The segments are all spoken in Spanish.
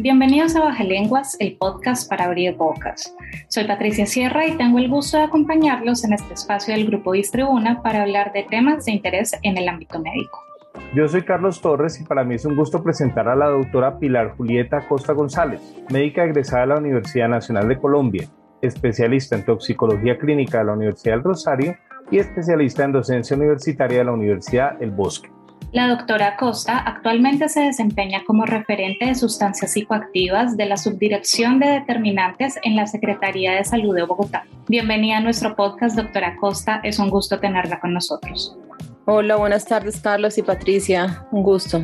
Bienvenidos a Baja Lenguas, el podcast para abrir bocas. Soy Patricia Sierra y tengo el gusto de acompañarlos en este espacio del Grupo Distribuna para hablar de temas de interés en el ámbito médico. Yo soy Carlos Torres y para mí es un gusto presentar a la doctora Pilar Julieta Costa González, médica egresada de la Universidad Nacional de Colombia, especialista en toxicología clínica de la Universidad del Rosario y especialista en docencia universitaria de la Universidad El Bosque. La doctora Costa actualmente se desempeña como referente de sustancias psicoactivas de la Subdirección de Determinantes en la Secretaría de Salud de Bogotá. Bienvenida a nuestro podcast, doctora Costa. Es un gusto tenerla con nosotros. Hola, buenas tardes, Carlos y Patricia. Un gusto.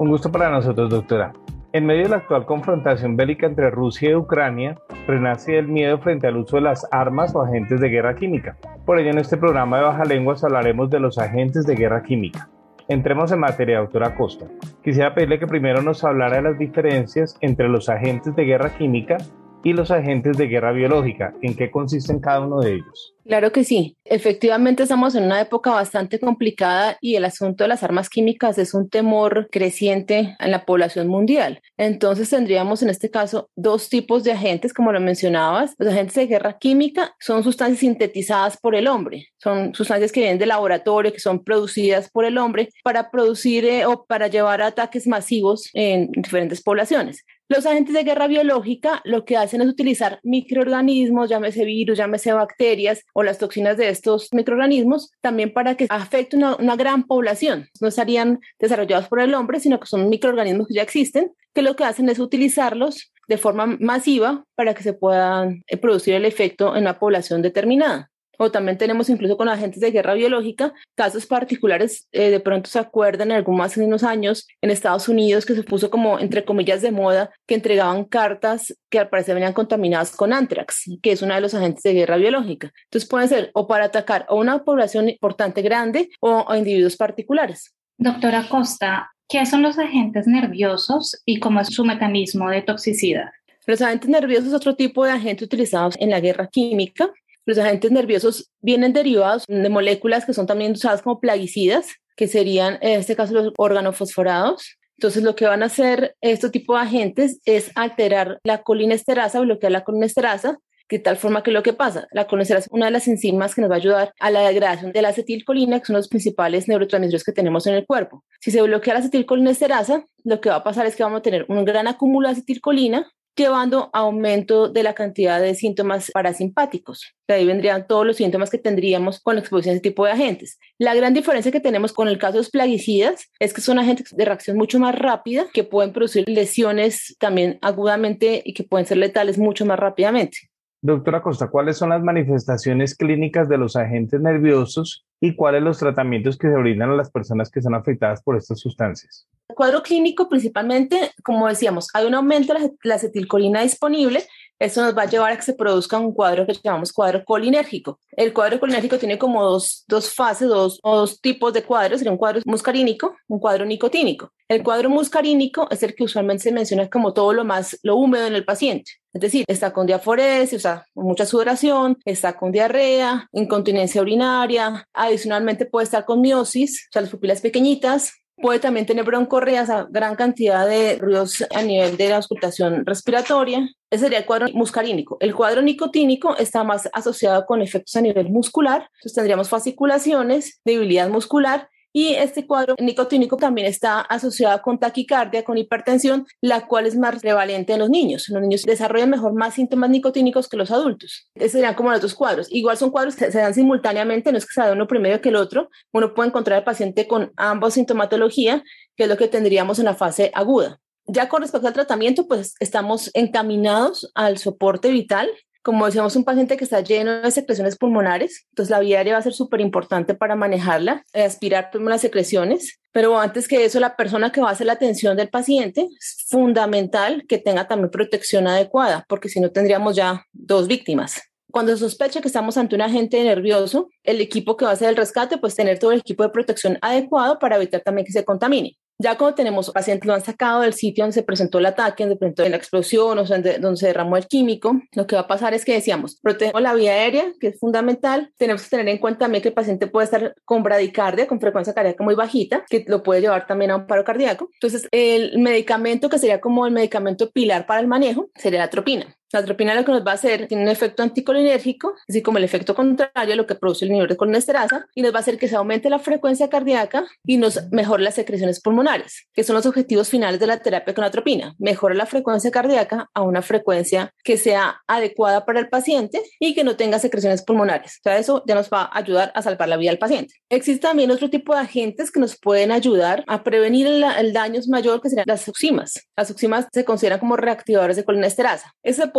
Un gusto para nosotros, doctora. En medio de la actual confrontación bélica entre Rusia y Ucrania, renace el miedo frente al uso de las armas o agentes de guerra química. Por ello, en este programa de Baja Lenguas hablaremos de los agentes de guerra química. Entremos en materia, doctora Costa. Quisiera pedirle que primero nos hablara de las diferencias entre los agentes de guerra química y los agentes de guerra biológica. ¿En qué consisten cada uno de ellos? Claro que sí. Efectivamente estamos en una época bastante complicada y el asunto de las armas químicas es un temor creciente en la población mundial. Entonces tendríamos en este caso dos tipos de agentes, como lo mencionabas. Los agentes de guerra química son sustancias sintetizadas por el hombre. Son sustancias que vienen del laboratorio, que son producidas por el hombre para producir eh, o para llevar ataques masivos en diferentes poblaciones. Los agentes de guerra biológica lo que hacen es utilizar microorganismos, llámese virus, llámese bacterias o las toxinas de estos microorganismos, también para que afecte una, una gran población. No estarían desarrollados por el hombre, sino que son microorganismos que ya existen, que lo que hacen es utilizarlos de forma masiva para que se puedan eh, producir el efecto en una población determinada o también tenemos incluso con agentes de guerra biológica, casos particulares, eh, de pronto se acuerdan en algunos hace unos años en Estados Unidos que se puso como entre comillas de moda que entregaban cartas que al parecer venían contaminadas con anthrax, que es uno de los agentes de guerra biológica. Entonces pueden ser o para atacar a una población importante grande o a individuos particulares. Doctora Costa, ¿qué son los agentes nerviosos y cómo es su mecanismo de toxicidad? Los agentes nerviosos es otro tipo de agente utilizados en la guerra química los agentes nerviosos vienen derivados de moléculas que son también usadas como plaguicidas, que serían en este caso los organofosforados. Entonces, lo que van a hacer estos tipos de agentes es alterar la colinesterasa, bloquear la colinesterasa, de tal forma que lo que pasa, la colinesterasa es una de las enzimas que nos va a ayudar a la degradación de la acetilcolina, que son los principales neurotransmisores que tenemos en el cuerpo. Si se bloquea la acetilcolinesterasa, lo que va a pasar es que vamos a tener un gran acúmulo de acetilcolina llevando a aumento de la cantidad de síntomas parasimpáticos. De ahí vendrían todos los síntomas que tendríamos con la exposición a este tipo de agentes. La gran diferencia que tenemos con el caso de los plaguicidas es que son agentes de reacción mucho más rápida, que pueden producir lesiones también agudamente y que pueden ser letales mucho más rápidamente. Doctora Costa, ¿cuáles son las manifestaciones clínicas de los agentes nerviosos y cuáles los tratamientos que se brindan a las personas que son afectadas por estas sustancias? El cuadro clínico principalmente, como decíamos, hay un aumento de la acetilcolina disponible eso nos va a llevar a que se produzca un cuadro que llamamos cuadro colinérgico. El cuadro colinérgico tiene como dos, dos fases, dos, dos tipos de cuadros. Sería un cuadro muscarínico, un cuadro nicotínico. El cuadro muscarínico es el que usualmente se menciona como todo lo más, lo húmedo en el paciente. Es decir, está con diaforesis, o sea, mucha sudoración, está con diarrea, incontinencia urinaria, adicionalmente puede estar con miosis, o sea, las pupilas pequeñitas, Puede también tener broncorreas, gran cantidad de ruidos a nivel de la auscultación respiratoria. Ese sería el cuadro muscarínico. El cuadro nicotínico está más asociado con efectos a nivel muscular. Entonces tendríamos fasciculaciones, debilidad muscular y este cuadro nicotínico también está asociado con taquicardia, con hipertensión, la cual es más prevalente en los niños. Los niños desarrollan mejor más síntomas nicotínicos que los adultos. Esos serían como los dos cuadros. Igual son cuadros que se dan simultáneamente, no es que se da uno primero que el otro. Uno puede encontrar al paciente con ambos sintomatología, que es lo que tendríamos en la fase aguda. Ya con respecto al tratamiento, pues estamos encaminados al soporte vital, como decíamos, un paciente que está lleno de secreciones pulmonares, entonces la vía aérea va a ser súper importante para manejarla, eh, aspirar las secreciones. Pero antes que eso, la persona que va a hacer la atención del paciente es fundamental que tenga también protección adecuada, porque si no tendríamos ya dos víctimas. Cuando se sospecha que estamos ante un agente nervioso, el equipo que va a hacer el rescate, pues tener todo el equipo de protección adecuado para evitar también que se contamine. Ya cuando tenemos pacientes lo han sacado del sitio donde se presentó el ataque, donde se presentó la explosión o donde, donde se derramó el químico, lo que va a pasar es que decíamos, protegemos la vía aérea, que es fundamental. Tenemos que tener en cuenta también que el paciente puede estar con bradicardia, con frecuencia cardíaca muy bajita, que lo puede llevar también a un paro cardíaco. Entonces, el medicamento que sería como el medicamento pilar para el manejo sería la atropina. La atropina lo que nos va a hacer tiene un efecto anticolinérgico, así como el efecto contrario, lo que produce el nivel de colinesterasa, y nos va a hacer que se aumente la frecuencia cardíaca y nos mejore las secreciones pulmonares, que son los objetivos finales de la terapia con atropina. Mejora la frecuencia cardíaca a una frecuencia que sea adecuada para el paciente y que no tenga secreciones pulmonares. O sea, eso ya nos va a ayudar a salvar la vida del paciente. Existe también otro tipo de agentes que nos pueden ayudar a prevenir el, el daño mayor, que serían las oximas. Las oximas se consideran como reactivadores de colinesterasa.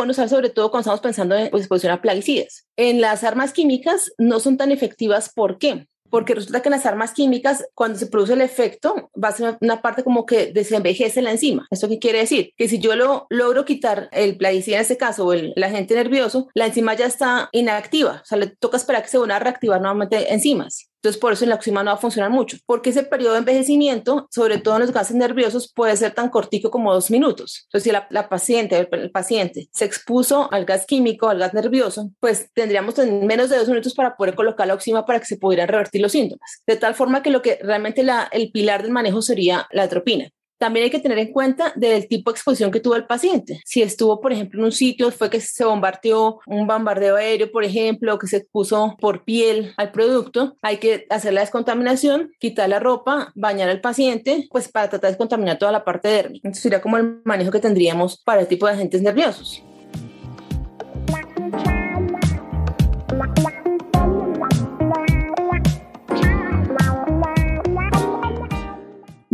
Usar sobre todo cuando estamos pensando en pues, exposición a plaguicidas. En las armas químicas no son tan efectivas. ¿Por qué? Porque resulta que en las armas químicas, cuando se produce el efecto, va a ser una parte como que desenvejece la enzima. ¿Esto qué quiere decir? Que si yo lo logro quitar el plaguicida en este caso o el, agente nervioso, la enzima ya está inactiva. O sea, le toca esperar que se vuelva a reactivar nuevamente enzimas. Entonces, por eso la oxima no va a funcionar mucho, porque ese periodo de envejecimiento, sobre todo en los gases nerviosos, puede ser tan cortico como dos minutos. Entonces, si la, paciente, el, paciente se expuso al gas químico, al gas nervioso, pues tendríamos menos de dos minutos para poder colocar la oxima para que se pudieran revertir los síntomas. De tal forma que lo que realmente el pilar del manejo sería la atropina. También hay que tener en cuenta del tipo de exposición que tuvo el paciente. Si estuvo, por ejemplo, en un sitio, fue que se bombardeó un bombardeo aéreo, por ejemplo, que se expuso por piel al producto, hay que hacer la descontaminación, quitar la ropa, bañar al paciente, pues para tratar de descontaminar toda la parte dérmica. Entonces sería como el manejo que tendríamos para el tipo de agentes nerviosos.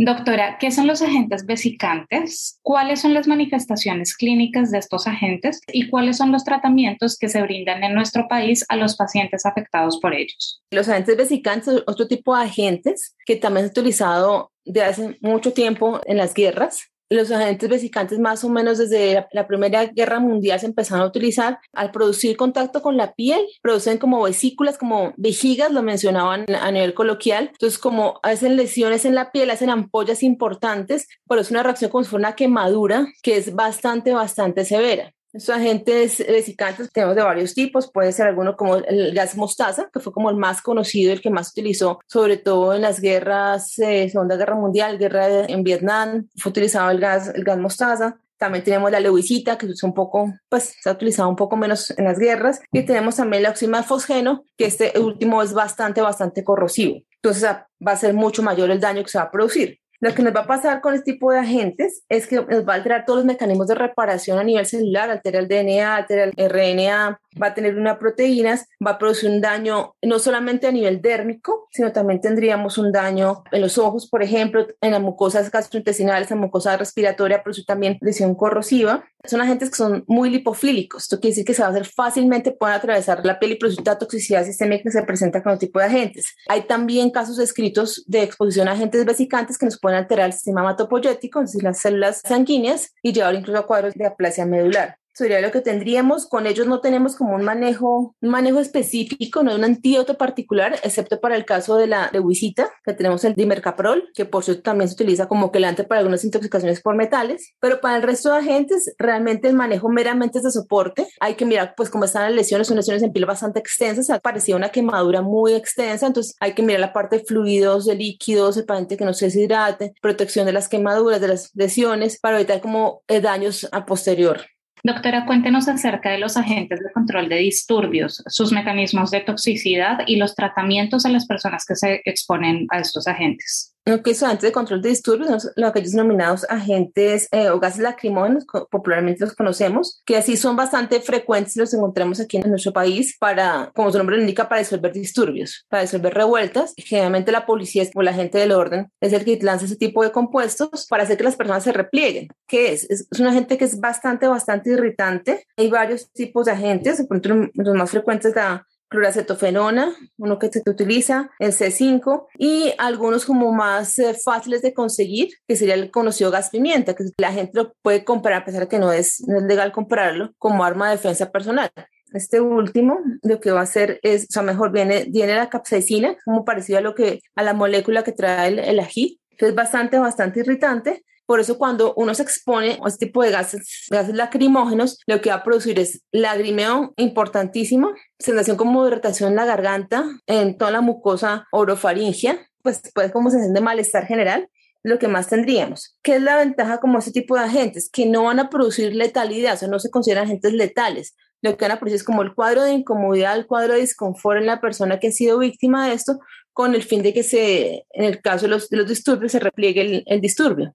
Doctora, ¿qué son los agentes vesicantes? ¿Cuáles son las manifestaciones clínicas de estos agentes y cuáles son los tratamientos que se brindan en nuestro país a los pacientes afectados por ellos? Los agentes vesicantes son otro tipo de agentes que también se han utilizado de hace mucho tiempo en las guerras los agentes vesicantes más o menos desde la, Primera Guerra Mundial se empezaron a utilizar al producir contacto con la piel, producen como vesículas, como vejigas, lo mencionaban a nivel coloquial, entonces como hacen lesiones en la piel, hacen ampollas importantes, pero es una reacción como si fuera una quemadura que es bastante, bastante severa. Estos agentes vesicantes tenemos de varios tipos, puede ser alguno como el gas mostaza, que fue como el más conocido, el que más utilizó, sobre todo en las guerras, eh, Segunda Guerra Mundial, guerra en Vietnam, fue utilizado el gas, el gas mostaza. También tenemos la leucita, que es un poco, pues se ha utilizado un poco menos en las guerras. Y tenemos también la oxima fosgeno, que este último es bastante, bastante corrosivo. Entonces va a ser mucho mayor el daño que se va a producir. Lo que nos va a pasar con este tipo de agentes es que nos va a alterar todos los mecanismos de reparación a nivel celular, altera el DNA, altera el RNA, va a tener una proteínas, va a producir un daño no solamente a nivel dérmico, sino también tendríamos un daño en los ojos, por ejemplo, en las mucosas gastrointestinales, en la mucosa respiratoria, producir también lesión corrosiva. Son agentes que son muy lipofílicos, esto quiere decir que se va a hacer fácilmente, pueden atravesar la piel y producir la toxicidad sistémica que se presenta con el tipo de agentes. Hay también casos escritos de exposición a agentes vesicantes que nos pueden alterar el sistema hematopoyético, es decir, las células sanguíneas, y llevar incluso a cuadros de aplasia medular sería lo que tendríamos. Con ellos no tenemos como un manejo, un manejo específico, no hay un antídoto particular, excepto para el caso de la leucita, que tenemos el dimercaprol, que por cierto también se utiliza como quelante para algunas intoxicaciones por metales. Pero para el resto de agentes, realmente el manejo meramente es de soporte. Hay que mirar, pues, cómo están las lesiones, son lesiones en piel bastante extensas, parecía una quemadura muy extensa, entonces hay que mirar la parte de fluidos, de líquidos, el paciente que no se deshidrate, protección de las quemaduras, de las lesiones, para evitar como eh, daños a posterior. Doctora, cuéntenos acerca de los agentes de control de disturbios, sus mecanismos de toxicidad y los tratamientos a las personas que se exponen a estos agentes lo que es agentes de control de disturbios, son aquellos denominados agentes eh, o gases lacrimógenos, popularmente los conocemos, que así son bastante frecuentes los encontramos aquí en nuestro país para, como su nombre lo indica, para disolver disturbios, para disolver revueltas. Generalmente la policía o la gente del orden es el que lanza ese tipo de compuestos para hacer que las personas se replieguen. ¿Qué es? Es, un agente que es bastante, bastante irritante. Hay varios tipos de agentes, de pronto los más frecuentes la cloracetofenona, uno que se utiliza, el C5, y algunos como más eh, fáciles de conseguir, que sería el conocido gas pimienta, que la gente lo puede comprar a pesar de que no es, no es legal comprarlo como arma de defensa personal. Este último lo que va a hacer es, o sea, mejor viene, viene la capsaicina, como parecido a lo que, a la molécula que trae el, el ají, es bastante, bastante irritante, por eso cuando uno se expone a este tipo de gases, gases lacrimógenos, lo que va a producir es lagrimeo importantísimo, sensación como irritación en la garganta, en toda la mucosa orofaringia, pues puede como sensación de malestar general lo que más tendríamos. ¿Qué es la ventaja como este tipo de agentes? Que no van a producir letalidad, o no se consideran agentes letales. Lo que van a producir es como el cuadro de incomodidad, el cuadro de disconfort en la persona que ha sido víctima de esto, con el fin de que se, en el caso de los, de los disturbios, se repliegue el, el disturbio.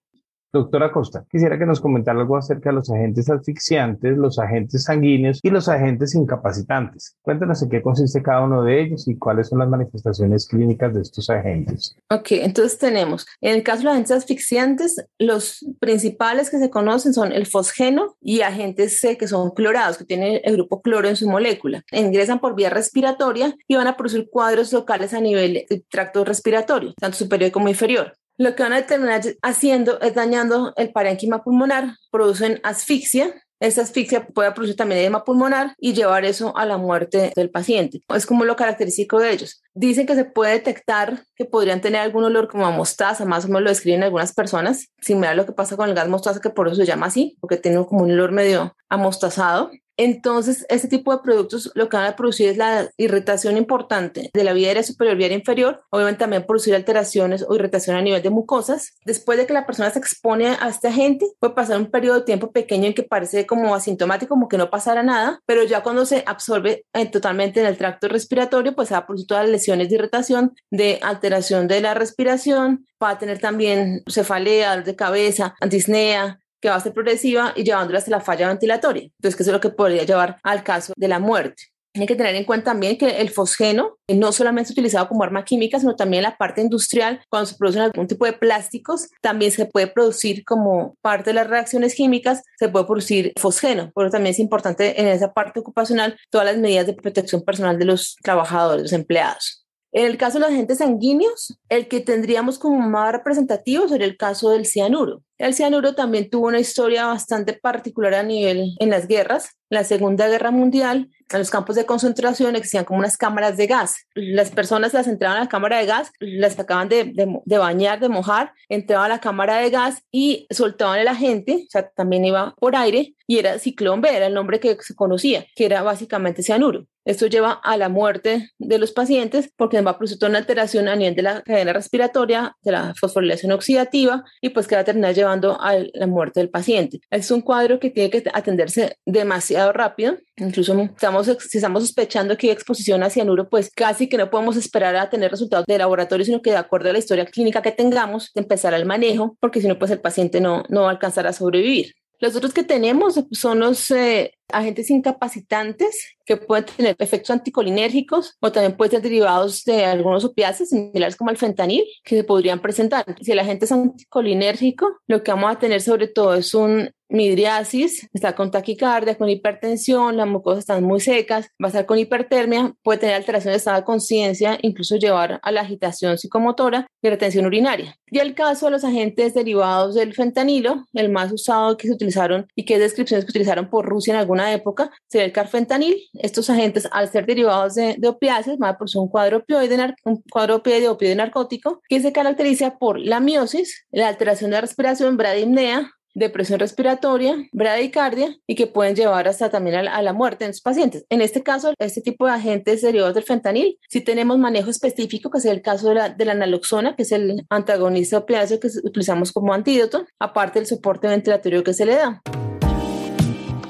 Doctora Costa, quisiera que nos comentara algo acerca de los agentes asfixiantes, los agentes sanguíneos y los agentes incapacitantes. Cuéntanos en qué consiste cada uno de ellos y cuáles son las manifestaciones clínicas de estos agentes. Ok, entonces tenemos, en el caso de los agentes asfixiantes, los principales que se conocen son el fosgeno y agentes C que son clorados, que tienen el grupo cloro en su molécula. Ingresan por vía respiratoria y van a producir cuadros locales a nivel del tracto respiratorio, tanto superior como inferior. Lo que van a terminar haciendo es dañando el parénquima pulmonar, producen asfixia. Esa asfixia puede producir también edema pulmonar y llevar eso a la muerte del paciente. Es como lo característico de ellos. Dicen que se puede detectar que podrían tener algún olor como a mostaza, más o menos lo describen algunas personas, similar a lo que pasa con el gas mostaza, que por eso se llama así, porque tiene como un olor medio amostazado. Entonces, este tipo de productos lo que van a producir es la irritación importante de la vía aérea superior, vía inferior, obviamente también producir alteraciones o irritación a nivel de mucosas. Después de que la persona se expone a este agente, puede pasar un periodo de tiempo pequeño en que parece como asintomático, como que no pasara nada, pero ya cuando se absorbe eh, totalmente en el tracto respiratorio, pues va a producir todas las lesiones de irritación, de alteración de la respiración, va a tener también cefalea, dolor de cabeza, antisnea, que va a ser progresiva y llevándola hasta la falla ventilatoria. Entonces, que eso es lo que podría llevar al caso de la muerte. Tiene que tener en cuenta también que el fosgeno no solamente es utilizado como arma química, sino también en la parte industrial, cuando se producen algún tipo de plásticos, también se puede producir como parte de las reacciones químicas, se puede producir fosgeno. Pero también es importante en esa parte ocupacional todas las medidas de protección personal de los trabajadores, los empleados. En el caso de los agentes sanguíneos, el que tendríamos como más representativo sería el caso del cianuro. El cianuro también tuvo una historia bastante particular a nivel en las guerras. La Segunda Guerra Mundial, en los campos de concentración existían como unas cámaras de gas. Las personas las entraban a la cámara de gas, las sacaban de, de, de bañar, de mojar, entraban a la cámara de gas y soltaban el agente, o sea, también iba por aire, y era ciclón B, era el nombre que se conocía, que era básicamente cianuro. Esto lleva a la muerte de los pacientes porque va a producir una alteración a nivel de la cadena respiratoria, de la fosforilación oxidativa y pues que va a terminar llevando a la muerte del paciente. Es un cuadro que tiene que atenderse demasiado rápido. Incluso estamos, si estamos sospechando que hay exposición a cianuro, pues casi que no podemos esperar a tener resultados de laboratorio, sino que de acuerdo a la historia clínica que tengamos, empezar el manejo, porque si no, pues el paciente no, no va a alcanzar sobrevivir. Los otros que tenemos son los eh, agentes incapacitantes que pueden tener efectos anticolinérgicos o también pueden ser derivados de algunos opiáceos similares como el fentanil que se podrían presentar. Si el agente es anticolinérgico, lo que vamos a tener sobre todo es un midriasis, está con taquicardia, con hipertensión, las mucosas están muy secas, va a estar con hipertermia, puede tener alteración de estado de conciencia, incluso llevar a la agitación psicomotora y retención urinaria. Y el caso de los agentes derivados del fentanilo, el más usado que se utilizaron y que descripciones que utilizaron por Rusia en alguna época, sería el carfentanil. Estos agentes, al ser derivados de, de opiáceos, van a producir un cuadro opioide, un cuadro opioide, opioide narcótico, que se caracteriza por la miosis, la alteración de la respiración, bradimnea, depresión respiratoria, bradicardia y que pueden llevar hasta también a la, a la, muerte en los pacientes. En este caso, este tipo de agentes derivados del fentanil, si tenemos manejo específico, que es el caso de la, de la naloxona, que es el antagonista opiáceo que utilizamos como antídoto, aparte del soporte ventilatorio que se le da.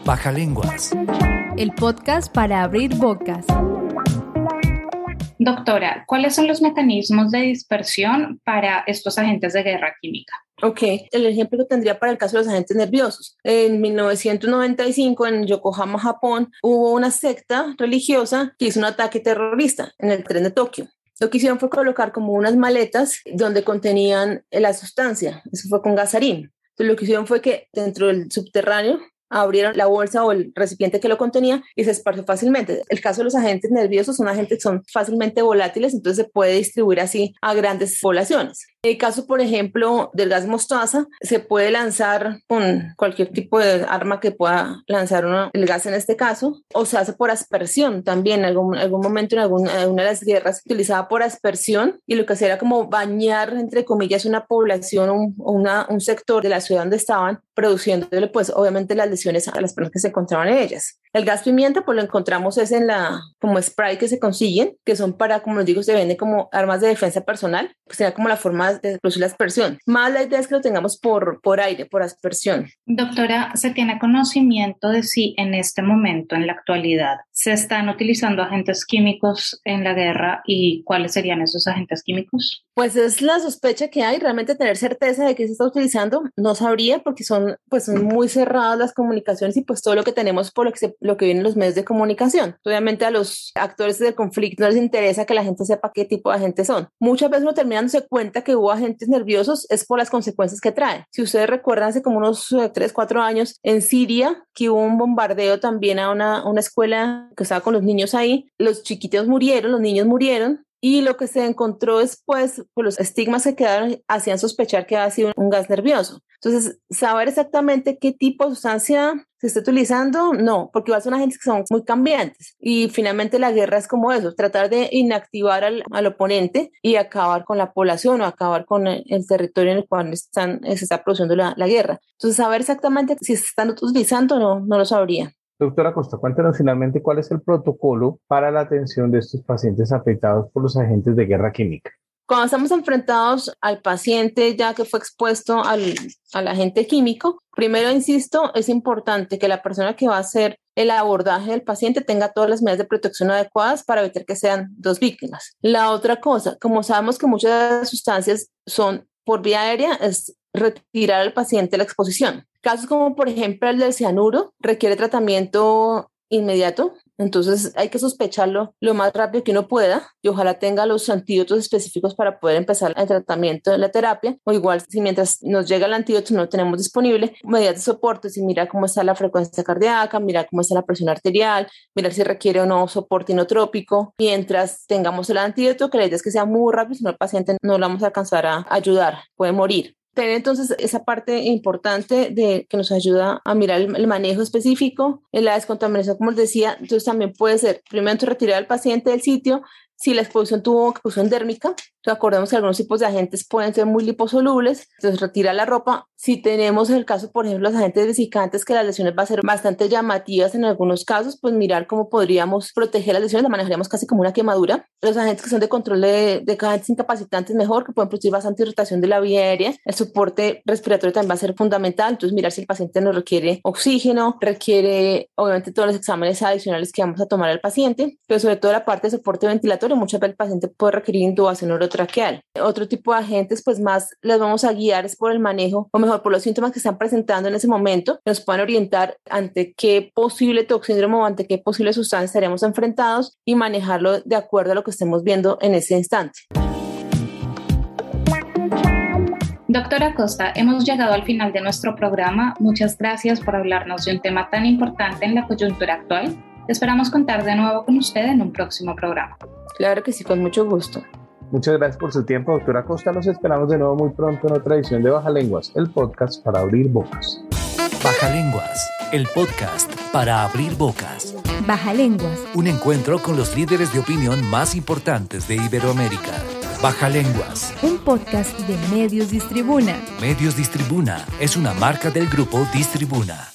Baja lenguas. El podcast para abrir bocas. Doctora, ¿cuáles son los mecanismos de dispersión para estos agentes de guerra química? Ok, el ejemplo que tendría para el caso de los agentes nerviosos. En 1995, en Yokohama, Japón, hubo una secta religiosa que hizo un ataque terrorista en el tren de Tokio. Lo que hicieron fue colocar como unas maletas donde contenían la sustancia. Eso fue con gasarín. Entonces, lo que hicieron fue que dentro del subterráneo abrieron la bolsa o el recipiente que lo contenía y se esparció fácilmente. El caso de los agentes nerviosos son agentes que son fácilmente volátiles, entonces se puede distribuir así a grandes poblaciones. El caso, por ejemplo, del gas mostaza, se puede lanzar con cualquier tipo de arma que pueda lanzar el gas en este caso, o se hace por aspersión también. En algún, algún momento en alguna, de las guerras se utilizaba por aspersión y lo que hacía era como bañar, entre comillas, una población o un, un sector de la ciudad donde estaban, produciéndole, pues, obviamente las lesiones a las personas que se encontraban en ellas. El gas pimienta, pues lo encontramos es en la, como spray que se consiguen, que son para, como les digo, se vende como armas de defensa personal, pues sería como la forma de producir la aspersión. Más la idea es que lo tengamos por, por aire, por aspersión. Doctora, ¿se tiene conocimiento de si en este momento, en la actualidad, se están utilizando agentes químicos en la guerra y cuáles serían esos agentes químicos? Pues es la sospecha que hay, realmente tener certeza de que se está utilizando, no sabría porque son, pues son muy cerradas las comunicaciones y pues todo lo que tenemos por lo que se lo que vienen los medios de comunicación. Obviamente a los actores del conflicto no les interesa que la gente sepa qué tipo de agentes son. Muchas veces uno termina dándose cuenta que hubo agentes nerviosos es por las consecuencias que trae. Si ustedes recuerdan hace como unos 3, eh, 4 años en Siria, que hubo un bombardeo también a una, una escuela que estaba con los niños ahí, los chiquitos murieron, los niños murieron, y lo que se encontró después, pues los estigmas que quedaron hacían sospechar que había sido un gas nervioso. Entonces, saber exactamente qué tipo de sustancia se está utilizando, no, porque igual son agentes que son muy cambiantes. Y finalmente la guerra es como eso, tratar de inactivar al, al oponente y acabar con la población o acabar con el, territorio en el cual están, se está produciendo la, la, guerra. Entonces, saber exactamente si se están utilizando, no, no lo sabría. Doctora Costa, cuéntanos finalmente cuál es el protocolo para la atención de estos pacientes afectados por los agentes de guerra química. Cuando estamos enfrentados al paciente ya que fue expuesto al, al, agente químico, primero, insisto, es importante que la persona que va a hacer el abordaje del paciente tenga todas las medidas de protección adecuadas para evitar que sean dos víctimas. La otra cosa, como sabemos que muchas de las sustancias son por vía aérea, es retirar al paciente la exposición. Casos como por ejemplo el del cianuro requiere tratamiento inmediato, entonces hay que sospecharlo lo más rápido que uno pueda y ojalá tenga los antídotos específicos para poder empezar el tratamiento de la terapia. O igual si mientras nos llega el antídoto no lo tenemos disponible, medidas de soporte, si mira cómo está la frecuencia cardíaca, mira cómo está la presión arterial, mirar si requiere o no soporte inotrópico, mientras tengamos el antídoto, que la idea es que sea muy rápido, si no el paciente no lo vamos a alcanzar a ayudar, puede morir tener entonces esa parte importante de que nos ayuda a mirar el, manejo específico, en la descontaminación, como les decía, entonces también puede ser primero retirar al paciente del sitio, si la exposición tuvo exposición dérmica, acordemos que algunos tipos de agentes pueden ser muy liposolubles, entonces retira la ropa. Si tenemos el caso, por ejemplo, los agentes vesicantes, que las lesiones van a ser bastante llamativas en algunos casos, pues mirar cómo podríamos proteger las lesiones, la manejaríamos casi como una quemadura. Los agentes que son de control de, de agentes incapacitantes, mejor, que pueden producir bastante irritación de la vía aérea. El soporte respiratorio también va a ser fundamental, entonces mirar si el paciente no requiere oxígeno, requiere obviamente todos los exámenes adicionales que vamos a tomar al paciente, pero sobre todo la parte de soporte ventilatorio, muchas veces el paciente puede requerir intubación traqueal. Otro tipo de agentes, pues más les vamos a guiar es por el manejo, o mejor por los síntomas que están presentando en ese momento, nos pueden orientar ante qué posible toxíndromo o ante qué posible sustancia estaremos enfrentados y manejarlo de acuerdo a lo que estemos viendo en ese instante. Doctora Costa, hemos llegado al final de nuestro programa. Muchas gracias por hablarnos de un tema tan importante en la coyuntura actual. Esperamos contar de nuevo con usted en un próximo programa. Claro que sí, con mucho gusto. Muchas gracias por su tiempo, doctora Costa. Nos esperamos de nuevo muy pronto en otra edición de Baja Lenguas, el podcast para abrir bocas. Baja Lenguas, el podcast para abrir bocas. Baja Lenguas. Un encuentro con los líderes de opinión más importantes de Iberoamérica. Baja Lenguas. Un podcast de Medios Distribuna. Medios Distribuna es una marca del grupo Distribuna.